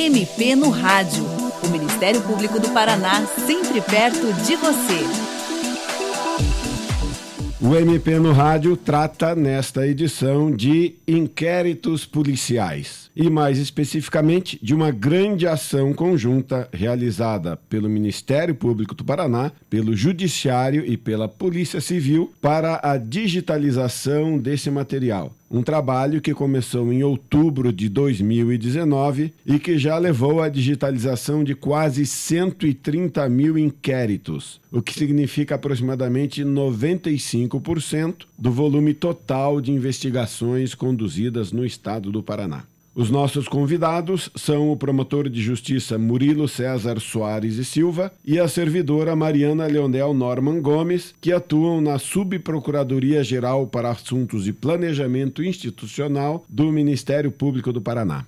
MP no Rádio. O Ministério Público do Paraná, sempre perto de você. O MP no Rádio trata nesta edição de inquéritos policiais e, mais especificamente, de uma grande ação conjunta realizada pelo Ministério Público do Paraná, pelo Judiciário e pela Polícia Civil para a digitalização desse material. Um trabalho que começou em outubro de 2019 e que já levou à digitalização de quase 130 mil inquéritos, o que significa aproximadamente 95% do volume total de investigações conduzidas no estado do Paraná. Os nossos convidados são o promotor de justiça Murilo César Soares e Silva e a servidora Mariana Leonel Norman Gomes, que atuam na Subprocuradoria Geral para Assuntos de Planejamento Institucional do Ministério Público do Paraná.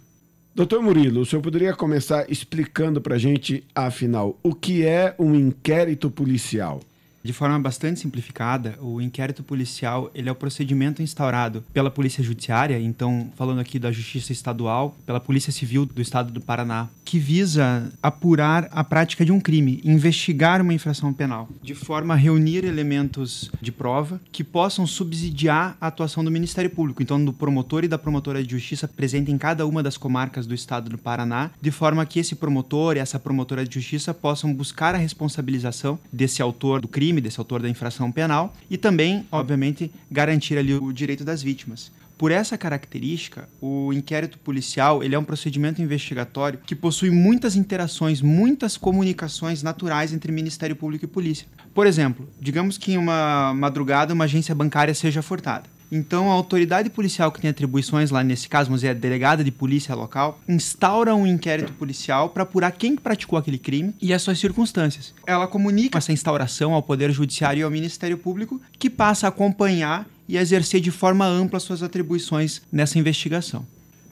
Doutor Murilo, o senhor poderia começar explicando para a gente, afinal, o que é um inquérito policial? De forma bastante simplificada, o inquérito policial ele é o procedimento instaurado pela Polícia Judiciária, então falando aqui da Justiça Estadual, pela Polícia Civil do Estado do Paraná, que visa apurar a prática de um crime, investigar uma infração penal, de forma a reunir elementos de prova que possam subsidiar a atuação do Ministério Público, então do promotor e da promotora de justiça presente em cada uma das comarcas do Estado do Paraná, de forma que esse promotor e essa promotora de justiça possam buscar a responsabilização desse autor do crime crime, desse autor da infração penal, e também, obviamente, garantir ali o direito das vítimas. Por essa característica, o inquérito policial ele é um procedimento investigatório que possui muitas interações, muitas comunicações naturais entre Ministério Público e polícia. Por exemplo, digamos que em uma madrugada uma agência bancária seja furtada. Então, a autoridade policial que tem atribuições lá, nesse caso, vamos dizer, a delegada de polícia local, instaura um inquérito policial para apurar quem praticou aquele crime e as suas circunstâncias. Ela comunica essa instauração ao Poder Judiciário e ao Ministério Público, que passa a acompanhar e exercer de forma ampla suas atribuições nessa investigação.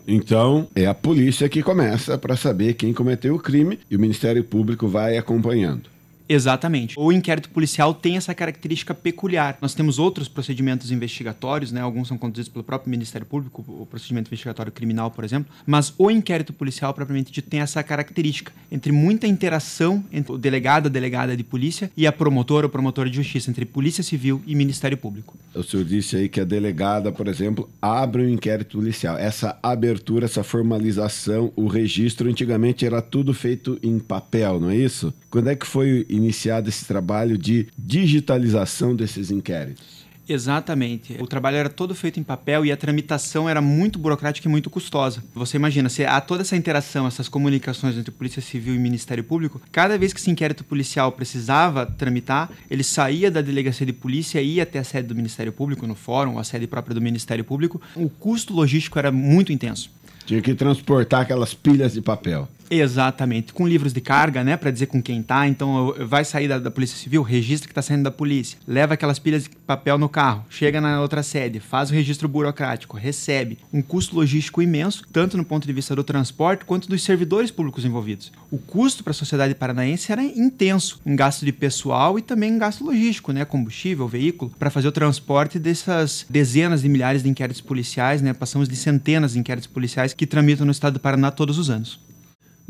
Então, é a polícia que começa para saber quem cometeu o crime e o Ministério Público vai acompanhando. Exatamente. O inquérito policial tem essa característica peculiar. Nós temos outros procedimentos investigatórios, né? Alguns são conduzidos pelo próprio Ministério Público, o procedimento investigatório criminal, por exemplo, mas o inquérito policial propriamente dito tem essa característica entre muita interação entre o delegado, a delegada de polícia e a promotora ou promotora de justiça, entre Polícia Civil e Ministério Público. O senhor disse aí que a delegada, por exemplo, abre um inquérito policial. Essa abertura, essa formalização, o registro, antigamente era tudo feito em papel, não é isso? Quando é que foi iniciado esse trabalho de digitalização desses inquéritos? Exatamente. O trabalho era todo feito em papel e a tramitação era muito burocrática e muito custosa. Você imagina, se há toda essa interação, essas comunicações entre Polícia Civil e Ministério Público, cada vez que esse inquérito policial precisava tramitar, ele saía da delegacia de polícia e ia até a sede do Ministério Público, no fórum, a sede própria do Ministério Público. O custo logístico era muito intenso. Tinha que transportar aquelas pilhas de papel. Exatamente, com livros de carga, né, para dizer com quem tá. Então, vai sair da, da Polícia Civil, registra que tá saindo da polícia, leva aquelas pilhas de papel no carro, chega na outra sede, faz o registro burocrático, recebe. Um custo logístico imenso, tanto no ponto de vista do transporte quanto dos servidores públicos envolvidos. O custo para a sociedade paranaense era intenso, em gasto de pessoal e também em gasto logístico, né, combustível, veículo, para fazer o transporte dessas dezenas de milhares de inquéritos policiais, né, passamos de centenas de inquéritos policiais que tramitam no estado do Paraná todos os anos.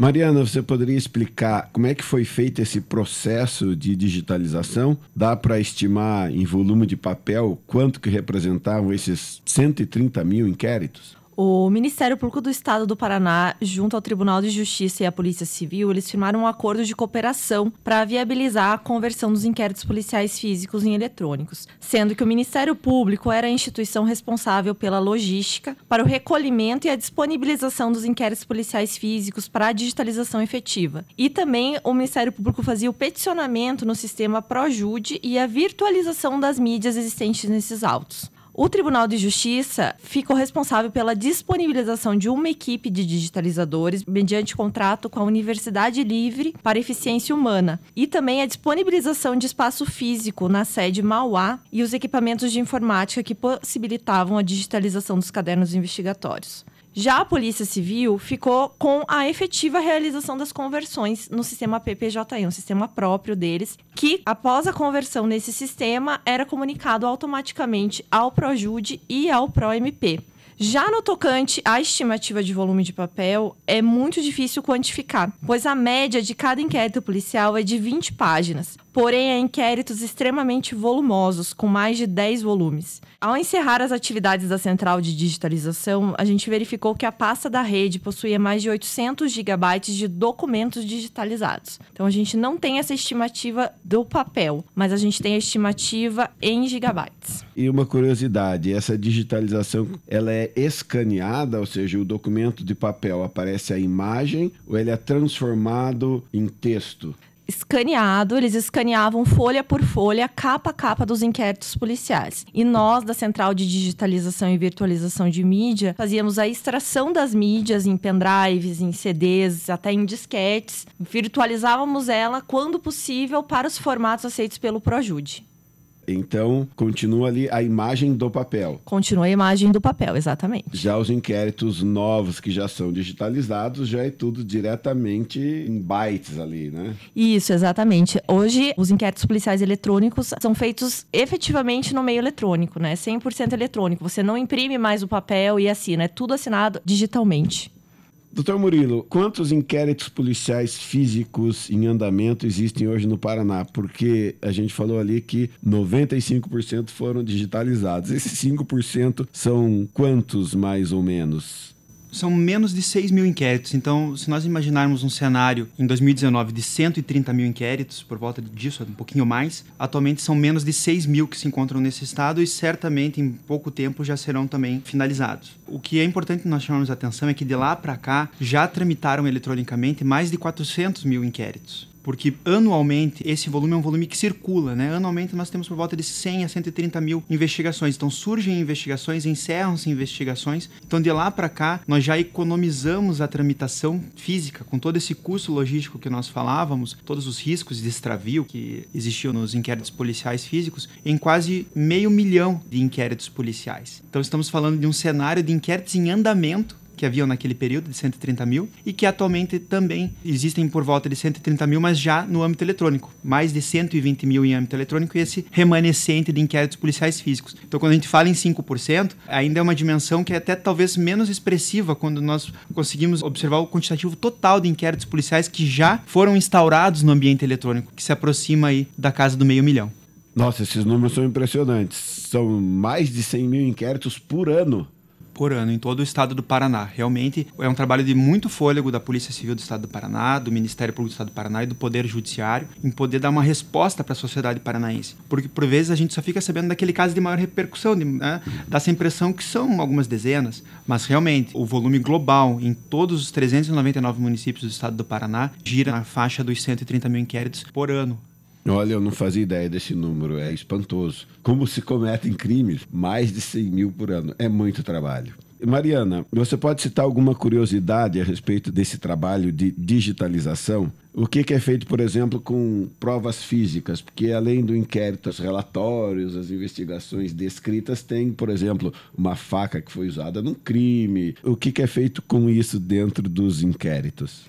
Mariana, você poderia explicar como é que foi feito esse processo de digitalização? Dá para estimar em volume de papel quanto que representavam esses 130 mil inquéritos? O Ministério Público do Estado do Paraná, junto ao Tribunal de Justiça e à Polícia Civil, eles firmaram um acordo de cooperação para viabilizar a conversão dos inquéritos policiais físicos em eletrônicos, sendo que o Ministério Público era a instituição responsável pela logística para o recolhimento e a disponibilização dos inquéritos policiais físicos para a digitalização efetiva. E também o Ministério Público fazia o peticionamento no sistema ProJude e a virtualização das mídias existentes nesses autos. O Tribunal de Justiça ficou responsável pela disponibilização de uma equipe de digitalizadores mediante contrato com a Universidade Livre para Eficiência Humana e também a disponibilização de espaço físico na sede Mauá e os equipamentos de informática que possibilitavam a digitalização dos cadernos investigatórios. Já a Polícia Civil ficou com a efetiva realização das conversões no sistema PPJI, um sistema próprio deles, que após a conversão nesse sistema era comunicado automaticamente ao ProJude e ao ProMP. Já no tocante à estimativa de volume de papel, é muito difícil quantificar, pois a média de cada inquérito policial é de 20 páginas. Porém, há inquéritos extremamente volumosos, com mais de 10 volumes. Ao encerrar as atividades da central de digitalização, a gente verificou que a pasta da rede possuía mais de 800 gigabytes de documentos digitalizados. Então, a gente não tem essa estimativa do papel, mas a gente tem a estimativa em gigabytes. E uma curiosidade, essa digitalização, ela é escaneada, ou seja, o documento de papel aparece a imagem ou ele é transformado em texto? escaneado, eles escaneavam folha por folha, capa a capa dos inquéritos policiais. E nós, da Central de Digitalização e Virtualização de Mídia, fazíamos a extração das mídias em pendrives, em CDs, até em disquetes. Virtualizávamos ela, quando possível, para os formatos aceitos pelo Projude. Então, continua ali a imagem do papel. Continua a imagem do papel, exatamente. Já os inquéritos novos que já são digitalizados, já é tudo diretamente em bytes ali, né? Isso, exatamente. Hoje, os inquéritos policiais eletrônicos são feitos efetivamente no meio eletrônico, né? 100% eletrônico. Você não imprime mais o papel e assina, é tudo assinado digitalmente. Doutor Murilo, quantos inquéritos policiais físicos em andamento existem hoje no Paraná? Porque a gente falou ali que 95% foram digitalizados. Esses 5% são quantos mais ou menos? São menos de 6 mil inquéritos. Então, se nós imaginarmos um cenário em 2019 de 130 mil inquéritos, por volta disso, um pouquinho mais, atualmente são menos de 6 mil que se encontram nesse estado e certamente em pouco tempo já serão também finalizados. O que é importante nós chamarmos a atenção é que de lá para cá já tramitaram eletronicamente mais de 400 mil inquéritos porque anualmente esse volume é um volume que circula, né? Anualmente nós temos por volta de 100 a 130 mil investigações. Então surgem investigações, encerram-se investigações. Então de lá para cá nós já economizamos a tramitação física com todo esse custo logístico que nós falávamos, todos os riscos de extravio que existiam nos inquéritos policiais físicos, em quase meio milhão de inquéritos policiais. Então estamos falando de um cenário de inquéritos em andamento que haviam naquele período de 130 mil e que atualmente também existem por volta de 130 mil, mas já no âmbito eletrônico. Mais de 120 mil em âmbito eletrônico e esse remanescente de inquéritos policiais físicos. Então, quando a gente fala em 5%, ainda é uma dimensão que é até talvez menos expressiva quando nós conseguimos observar o quantitativo total de inquéritos policiais que já foram instaurados no ambiente eletrônico, que se aproxima aí da casa do meio milhão. Nossa, esses números são impressionantes. São mais de 100 mil inquéritos por ano por ano em todo o estado do Paraná. Realmente é um trabalho de muito fôlego da Polícia Civil do Estado do Paraná, do Ministério Público do Estado do Paraná e do Poder Judiciário em poder dar uma resposta para a sociedade paranaense. Porque por vezes a gente só fica sabendo daquele caso de maior repercussão, de, né, dá essa impressão que são algumas dezenas, mas realmente o volume global em todos os 399 municípios do estado do Paraná gira na faixa dos 130 mil inquéritos por ano. Olha, eu não fazia ideia desse número, é espantoso. Como se cometem crimes? Mais de 100 mil por ano. É muito trabalho. Mariana, você pode citar alguma curiosidade a respeito desse trabalho de digitalização? O que, é feito, por exemplo, com provas físicas? Porque além do inquérito, os relatórios, as investigações descritas, tem, por exemplo, uma faca que foi usada num crime. O que é feito com isso dentro dos inquéritos?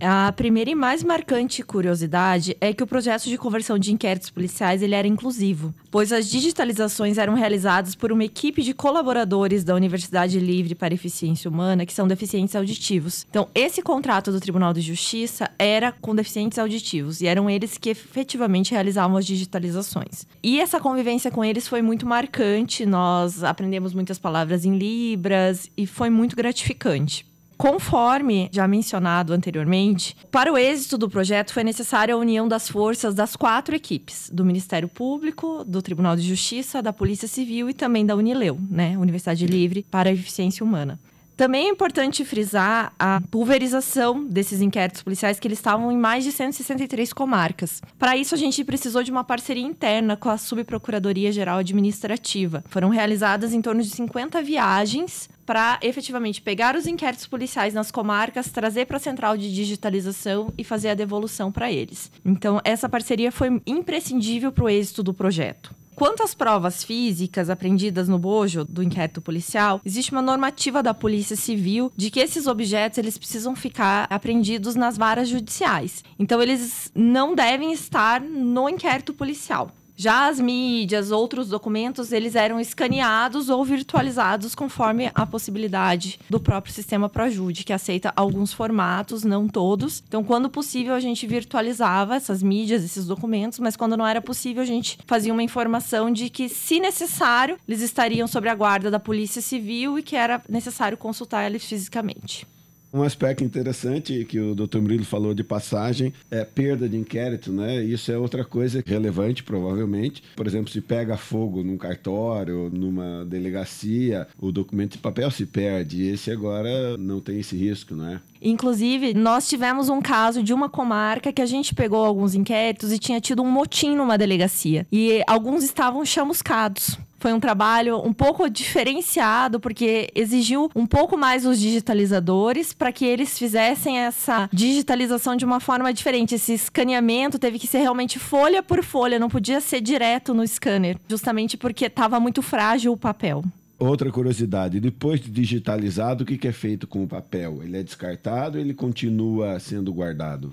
A primeira e mais marcante curiosidade é que o processo de conversão de inquéritos policiais ele era inclusivo, pois as digitalizações eram realizadas por uma equipe de colaboradores da Universidade Livre para Eficiência Humana que são deficientes auditivos. Então, esse contrato do Tribunal de Justiça era com deficientes auditivos e eram eles que efetivamente realizavam as digitalizações. E essa convivência com eles foi muito marcante, nós aprendemos muitas palavras em Libras e foi muito gratificante. Conforme já mencionado anteriormente, para o êxito do projeto foi necessária a união das forças das quatro equipes: do Ministério Público, do Tribunal de Justiça, da Polícia Civil e também da Unileu, né, Universidade Livre para a Eficiência Humana. Também é importante frisar a pulverização desses inquéritos policiais, que eles estavam em mais de 163 comarcas. Para isso, a gente precisou de uma parceria interna com a Subprocuradoria Geral Administrativa. Foram realizadas em torno de 50 viagens para efetivamente pegar os inquéritos policiais nas comarcas, trazer para a central de digitalização e fazer a devolução para eles. Então, essa parceria foi imprescindível para o êxito do projeto. Quanto às provas físicas aprendidas no bojo do inquérito policial, existe uma normativa da Polícia Civil de que esses objetos eles precisam ficar apreendidos nas varas judiciais. Então eles não devem estar no inquérito policial. Já as mídias, outros documentos, eles eram escaneados ou virtualizados conforme a possibilidade do próprio sistema ProJude, que aceita alguns formatos, não todos. Então, quando possível, a gente virtualizava essas mídias, esses documentos, mas quando não era possível, a gente fazia uma informação de que, se necessário, eles estariam sob a guarda da Polícia Civil e que era necessário consultar eles fisicamente. Um aspecto interessante que o Dr. Murilo falou de passagem é perda de inquérito, né? Isso é outra coisa relevante, provavelmente. Por exemplo, se pega fogo num cartório, numa delegacia, o documento de papel se perde. Esse agora não tem esse risco, não é? Inclusive, nós tivemos um caso de uma comarca que a gente pegou alguns inquéritos e tinha tido um motim numa delegacia. E alguns estavam chamuscados. Foi um trabalho um pouco diferenciado, porque exigiu um pouco mais os digitalizadores para que eles fizessem essa digitalização de uma forma diferente. Esse escaneamento teve que ser realmente folha por folha, não podia ser direto no scanner, justamente porque estava muito frágil o papel. Outra curiosidade, depois de digitalizado, o que é feito com o papel? Ele é descartado ou ele continua sendo guardado?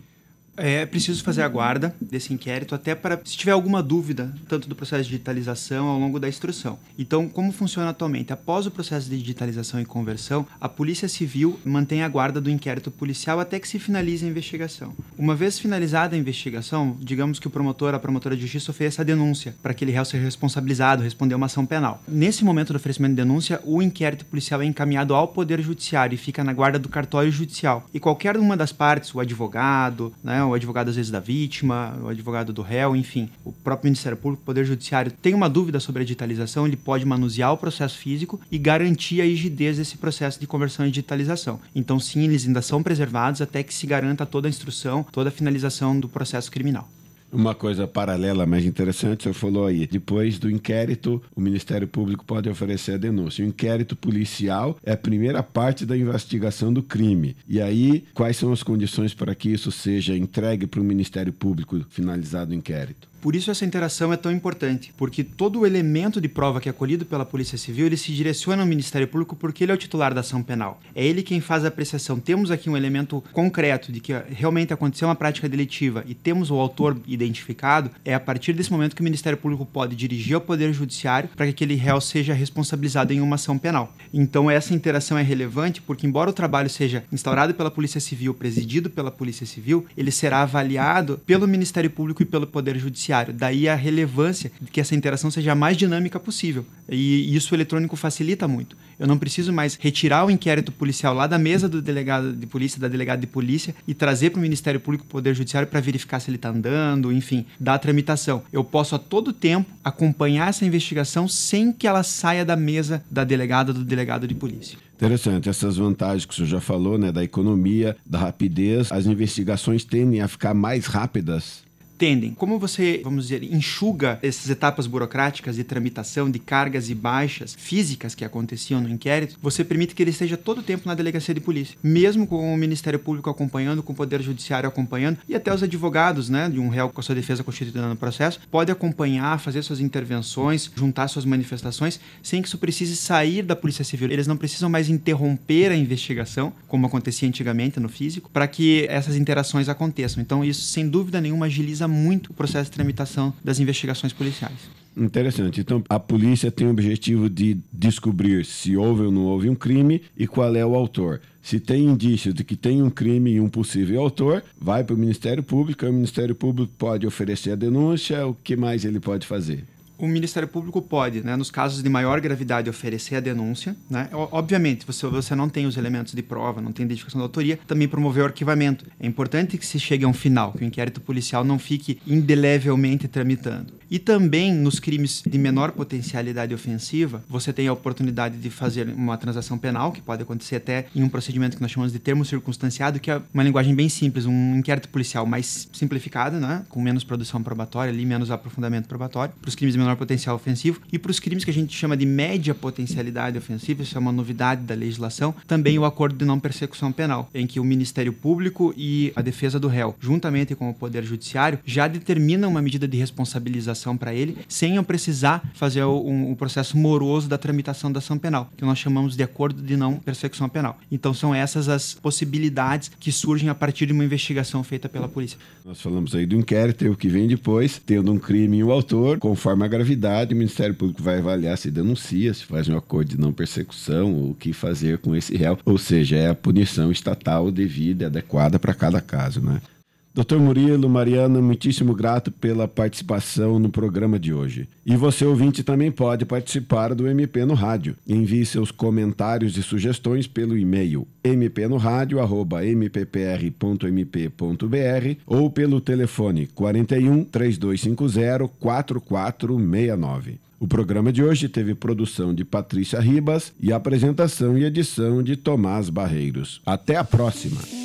É preciso fazer a guarda desse inquérito até para se tiver alguma dúvida, tanto do processo de digitalização ao longo da instrução. Então, como funciona atualmente? Após o processo de digitalização e conversão, a Polícia Civil mantém a guarda do inquérito policial até que se finalize a investigação. Uma vez finalizada a investigação, digamos que o promotor, a promotora de justiça ofereça a denúncia para aquele réu ser responsabilizado, responder uma ação penal. Nesse momento do oferecimento de denúncia, o inquérito policial é encaminhado ao Poder Judiciário e fica na guarda do cartório judicial. E qualquer uma das partes, o advogado, né, o advogado às vezes da vítima, o advogado do réu, enfim, o próprio Ministério Público, o Poder Judiciário tem uma dúvida sobre a digitalização, ele pode manusear o processo físico e garantir a rigidez desse processo de conversão e digitalização. Então, sim, eles ainda são preservados até que se garanta toda a instrução, toda a finalização do processo criminal. Uma coisa paralela, mas interessante, o senhor falou aí. Depois do inquérito, o Ministério Público pode oferecer a denúncia. O inquérito policial é a primeira parte da investigação do crime. E aí, quais são as condições para que isso seja entregue para o Ministério Público finalizado o inquérito? Por isso essa interação é tão importante, porque todo o elemento de prova que é colhido pela Polícia Civil, ele se direciona ao Ministério Público porque ele é o titular da ação penal. É ele quem faz a apreciação. Temos aqui um elemento concreto de que realmente aconteceu uma prática delitiva e temos o autor identificado, é a partir desse momento que o Ministério Público pode dirigir ao Poder Judiciário para que aquele réu seja responsabilizado em uma ação penal. Então essa interação é relevante porque embora o trabalho seja instaurado pela Polícia Civil, presidido pela Polícia Civil, ele será avaliado pelo Ministério Público e pelo Poder Judiciário judiciário. Daí a relevância de que essa interação seja a mais dinâmica possível. E isso o eletrônico facilita muito. Eu não preciso mais retirar o inquérito policial lá da mesa do delegado de polícia, da delegada de polícia, e trazer para o Ministério Público, Poder Judiciário, para verificar se ele está andando, enfim, dar a tramitação. Eu posso a todo tempo acompanhar essa investigação sem que ela saia da mesa da delegada do delegado de polícia. Interessante, essas vantagens que o senhor já falou, né, da economia, da rapidez, as investigações tendem a ficar mais rápidas tendem. Como você, vamos dizer, enxuga essas etapas burocráticas de tramitação, de cargas e baixas físicas que aconteciam no inquérito, você permite que ele esteja todo o tempo na delegacia de polícia, mesmo com o Ministério Público acompanhando, com o Poder Judiciário acompanhando e até os advogados, né, de um réu com a sua defesa constituída no processo, pode acompanhar, fazer suas intervenções, juntar suas manifestações, sem que isso precise sair da Polícia Civil. Eles não precisam mais interromper a investigação, como acontecia antigamente no físico, para que essas interações aconteçam. Então, isso, sem dúvida nenhuma, agiliza muito o processo de tramitação das investigações policiais. Interessante. Então, a polícia tem o objetivo de descobrir se houve ou não houve um crime e qual é o autor. Se tem indícios de que tem um crime e um possível autor, vai para o Ministério Público. O Ministério Público pode oferecer a denúncia. O que mais ele pode fazer? O Ministério Público pode, né, nos casos de maior gravidade, oferecer a denúncia. Né? Obviamente, se você não tem os elementos de prova, não tem identificação da autoria, também promover o arquivamento. É importante que se chegue a um final, que o inquérito policial não fique indelevelmente tramitando. E também nos crimes de menor potencialidade ofensiva, você tem a oportunidade de fazer uma transação penal, que pode acontecer até em um procedimento que nós chamamos de termo circunstanciado, que é uma linguagem bem simples, um inquérito policial mais simplificado, né, com menos produção probatória, ali menos aprofundamento probatório, para os crimes de menor potencial ofensivo. E para os crimes que a gente chama de média potencialidade ofensiva, isso é uma novidade da legislação, também o acordo de não persecução penal, em que o Ministério Público e a defesa do réu, juntamente com o Poder Judiciário, já determinam uma medida de responsabilização para ele, sem eu precisar fazer o, um, processo moroso da tramitação da ação penal, que nós chamamos de acordo de não persecução penal. Então são essas as possibilidades que surgem a partir de uma investigação feita pela polícia. Nós falamos aí do inquérito o que vem depois, tendo um crime e o autor, conforme a gravidade, o Ministério Público vai avaliar se denuncia, se faz um acordo de não persecução, o que fazer com esse réu, ou seja, é a punição estatal devida e adequada para cada caso, né? Doutor Murilo, Mariana, muitíssimo grato pela participação no programa de hoje. E você, ouvinte, também pode participar do MP no Rádio. Envie seus comentários e sugestões pelo e-mail mpnoradio.mppr.mp.br ou pelo telefone 41 3250 4469. O programa de hoje teve produção de Patrícia Ribas e apresentação e edição de Tomás Barreiros. Até a próxima!